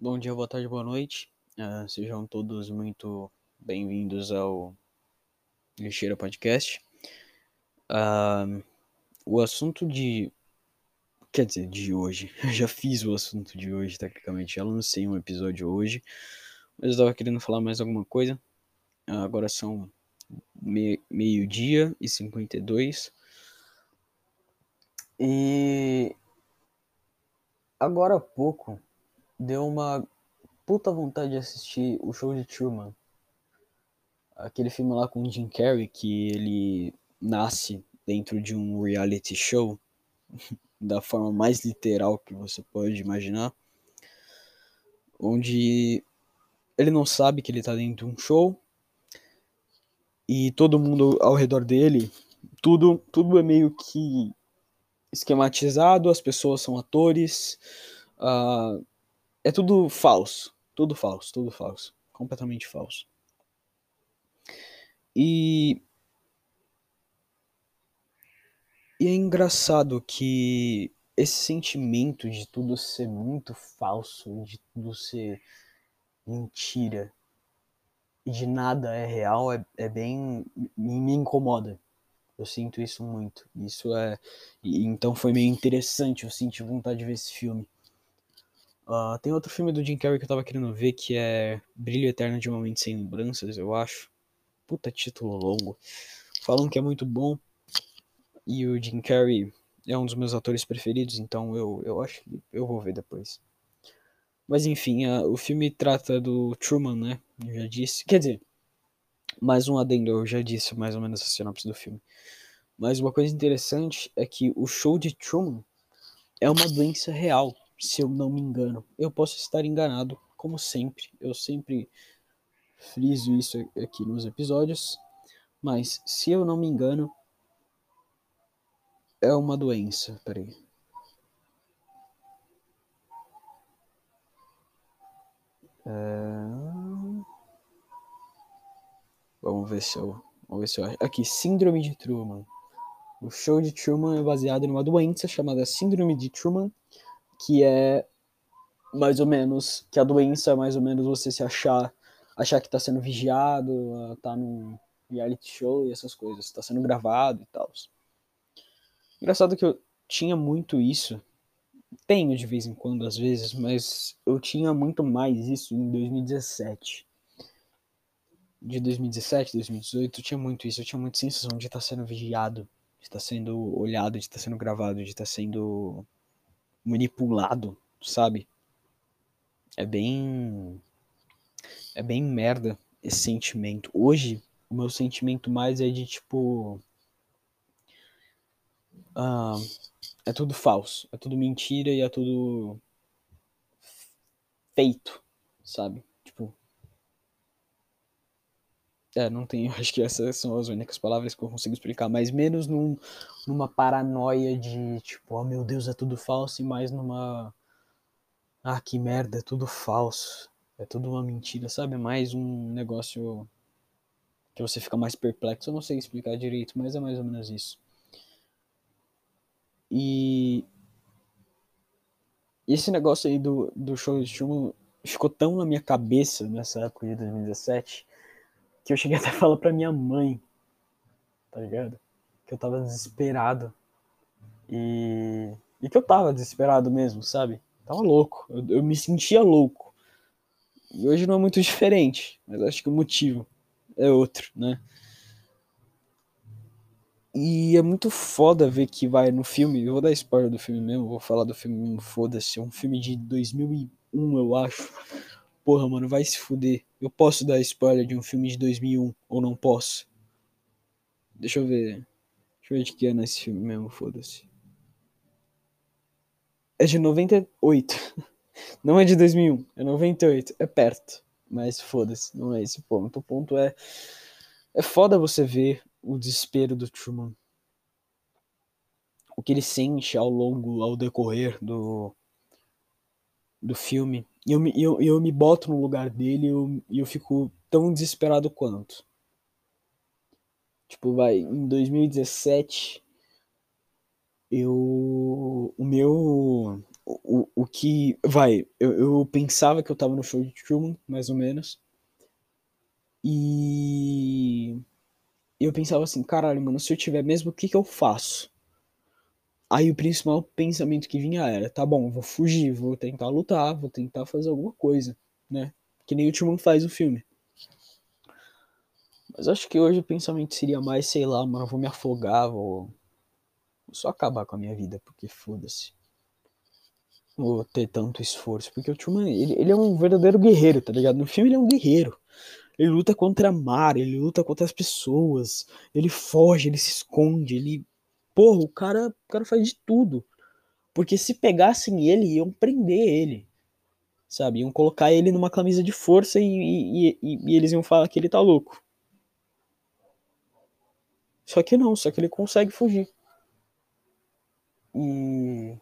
Bom dia, boa tarde, boa noite. Uh, sejam todos muito bem-vindos ao Lixeira Podcast. Uh, o assunto de. Quer dizer, de hoje. Eu já fiz o assunto de hoje, tecnicamente. Já lancei um episódio hoje. Mas eu estava querendo falar mais alguma coisa. Uh, agora são me meio-dia e 52. E. Agora há pouco deu uma puta vontade de assistir o show de Truman. Aquele filme lá com o Jim Carrey que ele nasce dentro de um reality show da forma mais literal que você pode imaginar. Onde ele não sabe que ele tá dentro de um show e todo mundo ao redor dele, tudo, tudo é meio que esquematizado, as pessoas são atores, uh, é tudo falso. Tudo falso, tudo falso. Completamente falso. E. E é engraçado que esse sentimento de tudo ser muito falso, de tudo ser mentira e de nada é real, é, é bem. Me, incomoda. Eu sinto isso muito. Isso é. E, então foi meio interessante. Eu senti vontade de ver esse filme. Uh, tem outro filme do Jim Carrey que eu tava querendo ver que é Brilho Eterno de uma Mente Sem Lembranças, eu acho. Puta título longo. Falam que é muito bom. E o Jim Carrey é um dos meus atores preferidos, então eu, eu acho que eu vou ver depois. Mas enfim, uh, o filme trata do Truman, né? Eu já disse. Quer dizer, mais um adendo, eu já disse mais ou menos a sinopse do filme. Mas uma coisa interessante é que o show de Truman é uma doença real se eu não me engano. Eu posso estar enganado, como sempre. Eu sempre friso isso aqui nos episódios. Mas, se eu não me engano, é uma doença. Peraí. É... Vamos ver se eu. Vamos ver se eu acho. Aqui, Síndrome de Truman. O show de Truman é baseado em uma doença chamada Síndrome de Truman que é mais ou menos que a doença é mais ou menos você se achar achar que está sendo vigiado, tá num reality show e essas coisas, está sendo gravado e tal. Engraçado que eu tinha muito isso, tenho de vez em quando às vezes, mas eu tinha muito mais isso em 2017. De 2017, 2018, eu tinha muito isso, eu tinha muita sensação de estar tá sendo vigiado, de estar tá sendo olhado, de estar tá sendo gravado, de estar sendo manipulado, sabe? É bem. É bem merda esse sentimento. Hoje, o meu sentimento mais é de tipo. Uh, é tudo falso, é tudo mentira e é tudo feito, sabe? Tipo. É, não tenho. Acho que essas são as únicas palavras que eu consigo explicar, mas menos num, numa paranoia de tipo, oh meu Deus, é tudo falso, e mais numa. Ah, que merda, é tudo falso. É tudo uma mentira, sabe? Mais um negócio que você fica mais perplexo. Eu não sei explicar direito, mas é mais ou menos isso. E esse negócio aí do, do show de Truman ficou tão na minha cabeça nessa época de 2017 que eu cheguei até a falar pra minha mãe, tá ligado? Que eu tava desesperado. E. E que eu tava desesperado mesmo, sabe? Tava louco. Eu, eu me sentia louco. E hoje não é muito diferente, mas acho que o motivo é outro, né? E é muito foda ver que vai no filme. Eu vou dar spoiler do filme mesmo, vou falar do filme mesmo, foda-se. É um filme de 2001, eu acho. Porra, mano, vai se fuder. Eu posso dar spoiler de um filme de 2001 ou não posso? Deixa eu ver. Deixa eu ver de que ano é esse filme mesmo, foda-se. É de 98. Não é de 2001, é 98. É perto. Mas foda-se, não é esse ponto. O ponto é. É foda você ver o desespero do Truman. O que ele sente ao longo, ao decorrer do, do filme. E eu, eu, eu me boto no lugar dele e eu, eu fico tão desesperado quanto. Tipo, vai, em 2017, eu. O meu. o, o que. Vai, eu, eu pensava que eu tava no show de Truman, mais ou menos. E. Eu pensava assim, caralho, mano, se eu tiver mesmo, o que que eu faço? Aí o principal pensamento que vinha era, tá bom, vou fugir, vou tentar lutar, vou tentar fazer alguma coisa, né? Que nem o Truman faz no filme. Mas acho que hoje o pensamento seria mais, sei lá, mano, vou me afogar, vou, vou só acabar com a minha vida, porque foda-se. Vou ter tanto esforço. Porque o Truman, ele, ele é um verdadeiro guerreiro, tá ligado? No filme ele é um guerreiro. Ele luta contra a mar, ele luta contra as pessoas, ele foge, ele se esconde, ele. Porra, o cara, o cara faz de tudo. Porque se pegassem ele, iam prender ele. Sabe? Iam colocar ele numa camisa de força e, e, e, e eles iam falar que ele tá louco. Só que não, só que ele consegue fugir. E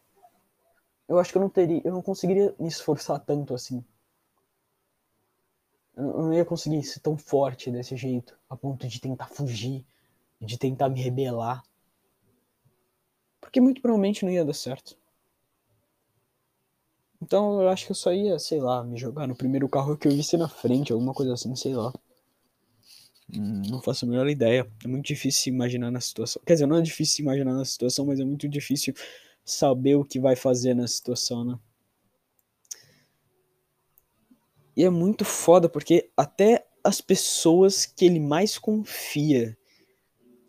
eu acho que eu não teria, eu não conseguiria me esforçar tanto assim. Eu não ia conseguir ser tão forte desse jeito, a ponto de tentar fugir, de tentar me rebelar. Porque muito provavelmente não ia dar certo. Então eu acho que eu só ia, sei lá, me jogar no primeiro carro que eu visse na frente, alguma coisa assim, sei lá. Hum, não faço a menor ideia. É muito difícil imaginar na situação. Quer dizer, não é difícil imaginar na situação, mas é muito difícil saber o que vai fazer na situação, né? E é muito foda porque até as pessoas que ele mais confia,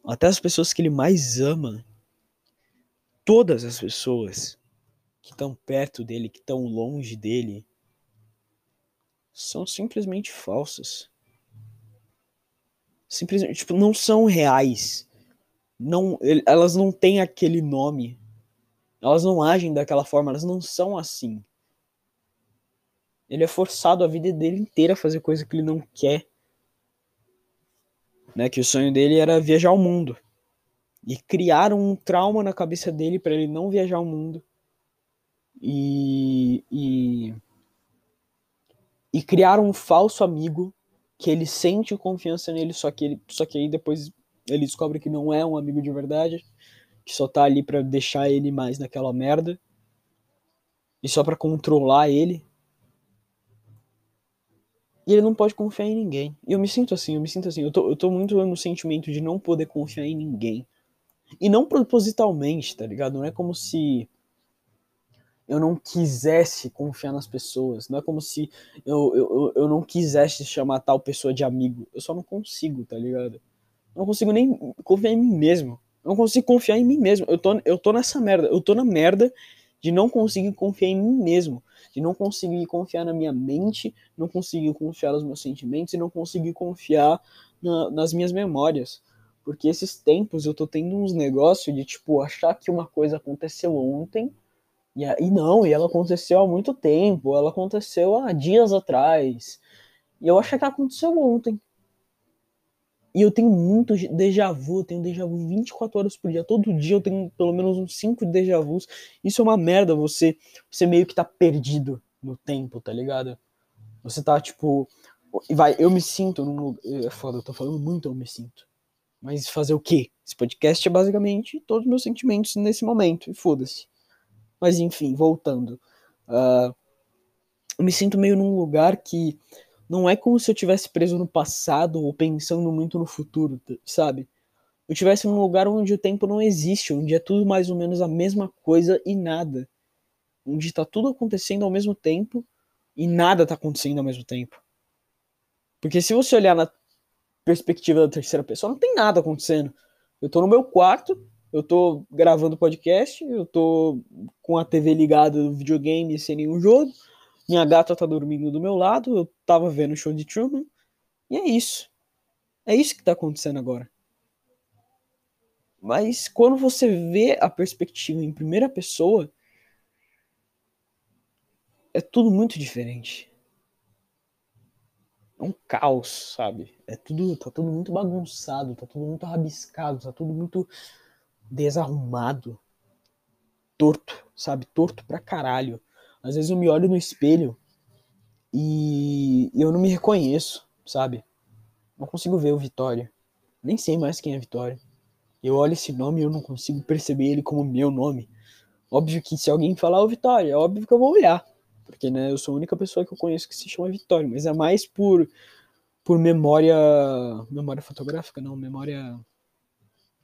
até as pessoas que ele mais ama, todas as pessoas que estão perto dele, que estão longe dele, são simplesmente falsas simplesmente tipo, não são reais. Não, elas não têm aquele nome. Elas não agem daquela forma, elas não são assim. Ele é forçado a vida dele inteira a fazer coisa que ele não quer. Né, que o sonho dele era viajar ao mundo. E criaram um trauma na cabeça dele para ele não viajar ao mundo. E, e, e criaram um falso amigo que ele sente confiança nele, só que ele, só que aí depois ele descobre que não é um amigo de verdade, que só tá ali para deixar ele mais naquela merda e só para controlar ele. E ele não pode confiar em ninguém. E eu me sinto assim, eu me sinto assim. Eu tô, eu tô muito no sentimento de não poder confiar em ninguém. E não propositalmente, tá ligado? Não é como se eu não quisesse confiar nas pessoas. Não é como se eu, eu, eu não quisesse chamar tal pessoa de amigo. Eu só não consigo, tá ligado? Não consigo nem confiar em mim mesmo. Eu não consigo confiar em mim mesmo. Eu tô, eu tô nessa merda. Eu tô na merda de não conseguir confiar em mim mesmo. De não conseguir confiar na minha mente, não conseguir confiar nos meus sentimentos e não conseguir confiar na, nas minhas memórias. Porque esses tempos eu tô tendo uns negócios de, tipo, achar que uma coisa aconteceu ontem e, e não, e ela aconteceu há muito tempo, ela aconteceu há dias atrás. E eu acho que aconteceu ontem. E eu tenho muito déjà vu, eu tenho déjà vu 24 horas por dia. Todo dia eu tenho pelo menos uns 5 déjà vus. Isso é uma merda, você, você meio que tá perdido no tempo, tá ligado? Você tá tipo. Vai, eu me sinto num lugar. É foda, eu tô falando muito, eu me sinto. Mas fazer o quê? Esse podcast é basicamente todos os meus sentimentos nesse momento. E foda-se. Mas enfim, voltando. Uh, eu me sinto meio num lugar que não é como se eu tivesse preso no passado ou pensando muito no futuro, sabe? Eu tivesse num lugar onde o tempo não existe, onde é tudo mais ou menos a mesma coisa e nada. Onde tá tudo acontecendo ao mesmo tempo e nada tá acontecendo ao mesmo tempo. Porque se você olhar na perspectiva da terceira pessoa, não tem nada acontecendo. Eu tô no meu quarto, eu tô gravando podcast, eu tô com a TV ligada no videogame sem nenhum jogo. Minha gata tá dormindo do meu lado, eu tava vendo o show de Truman. E é isso. É isso que tá acontecendo agora. Mas quando você vê a perspectiva em primeira pessoa, é tudo muito diferente. É um caos, sabe? É tudo, tá tudo muito bagunçado, tá tudo muito rabiscado, tá tudo muito desarrumado, torto, sabe? Torto pra caralho. Às vezes eu me olho no espelho e eu não me reconheço, sabe? Não consigo ver o Vitória. Nem sei mais quem é Vitória. Eu olho esse nome e eu não consigo perceber ele como meu nome. Óbvio que se alguém falar o Vitória, é óbvio que eu vou olhar. Porque, né, eu sou a única pessoa que eu conheço que se chama Vitória. Mas é mais por, por memória. Memória fotográfica, não, memória.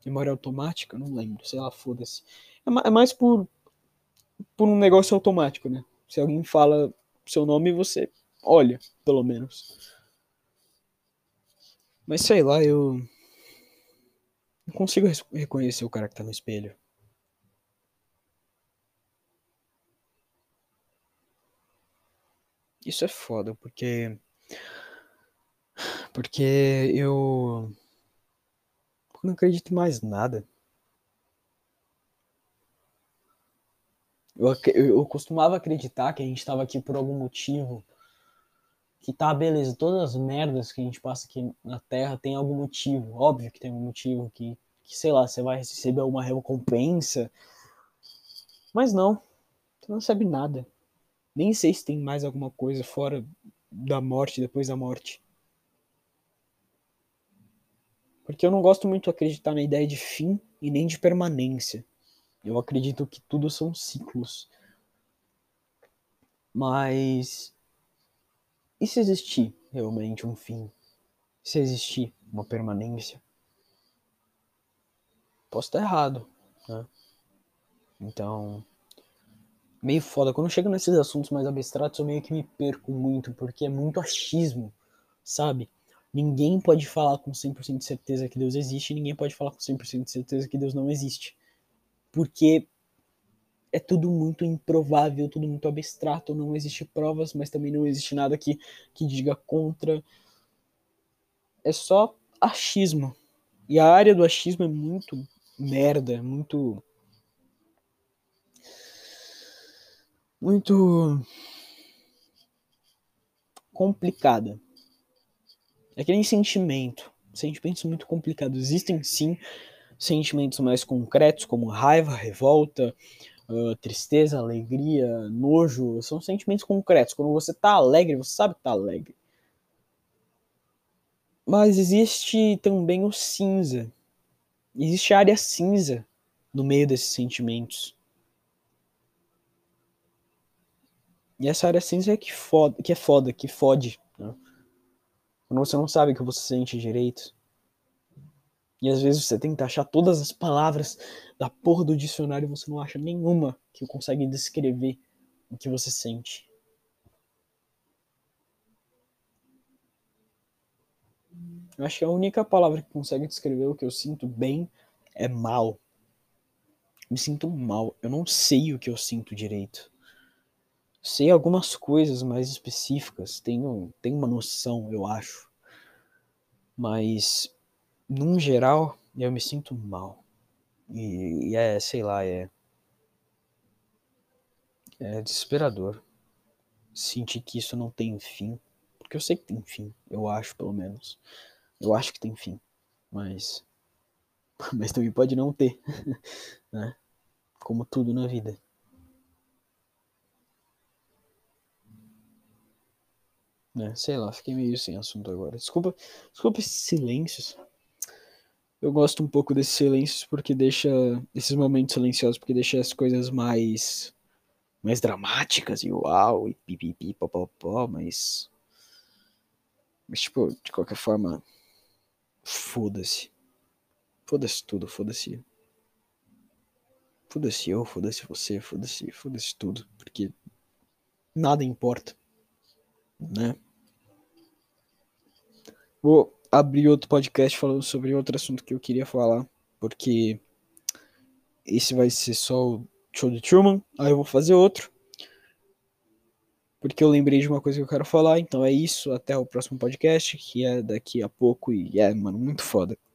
Memória automática, não lembro, sei lá, foda-se. É, é mais por, por um negócio automático, né? Se alguém fala seu nome, você olha, pelo menos. Mas sei lá, eu. Não consigo reconhecer o cara que tá no espelho. Isso é foda, porque. Porque eu. não acredito em mais nada. Eu, eu costumava acreditar que a gente estava aqui por algum motivo. Que tá, beleza, todas as merdas que a gente passa aqui na Terra tem algum motivo. Óbvio que tem um motivo que, que sei lá, você vai receber alguma recompensa. Mas não, você não sabe nada. Nem sei se tem mais alguma coisa fora da morte, depois da morte. Porque eu não gosto muito de acreditar na ideia de fim e nem de permanência. Eu acredito que tudo são ciclos. Mas. E se existir realmente um fim? Se existir uma permanência? Posso estar errado, né? Então. Meio foda. Quando eu chego nesses assuntos mais abstratos, eu meio que me perco muito, porque é muito achismo, sabe? Ninguém pode falar com 100% de certeza que Deus existe, ninguém pode falar com 100% de certeza que Deus não existe porque é tudo muito improvável, tudo muito abstrato, não existe provas, mas também não existe nada que, que diga contra. É só achismo. E a área do achismo é muito merda, muito. Muito. complicada. É que nem sentimento. Sentimentos muito complicados. Existem sim sentimentos mais concretos, como raiva, revolta, uh, tristeza, alegria, nojo, são sentimentos concretos. Quando você tá alegre, você sabe que tá alegre. Mas existe também o cinza. Existe a área cinza no meio desses sentimentos. E essa área cinza é que, foda, que é foda, que fode. Né? Quando você não sabe o que você sente direito. E às vezes você tenta achar todas as palavras da porra do dicionário e você não acha nenhuma que consegue descrever o que você sente. Eu acho que a única palavra que consegue descrever o que eu sinto bem é mal. Me sinto mal. Eu não sei o que eu sinto direito. Sei algumas coisas mais específicas. Tenho, tenho uma noção, eu acho. Mas num geral, eu me sinto mal. E, e, é, sei lá, é. É desesperador. Sentir que isso não tem fim. Porque eu sei que tem fim, eu acho, pelo menos. Eu acho que tem fim. Mas. Mas também pode não ter. né? Como tudo na vida. Né? Sei lá, fiquei meio sem assunto agora. Desculpa, desculpa esses silêncios eu gosto um pouco desses silêncios porque deixa esses momentos silenciosos porque deixa as coisas mais mais dramáticas e uau e pipipi popopó, mas mas tipo, de qualquer forma foda-se. Foda-se tudo, foda-se. Foda-se eu, foda-se você, foda-se, foda-se tudo, porque nada importa, né? Vou abrir outro podcast falando sobre outro assunto que eu queria falar, porque esse vai ser só o show de Truman, aí eu vou fazer outro. Porque eu lembrei de uma coisa que eu quero falar, então é isso, até o próximo podcast, que é daqui a pouco e é, mano, muito foda.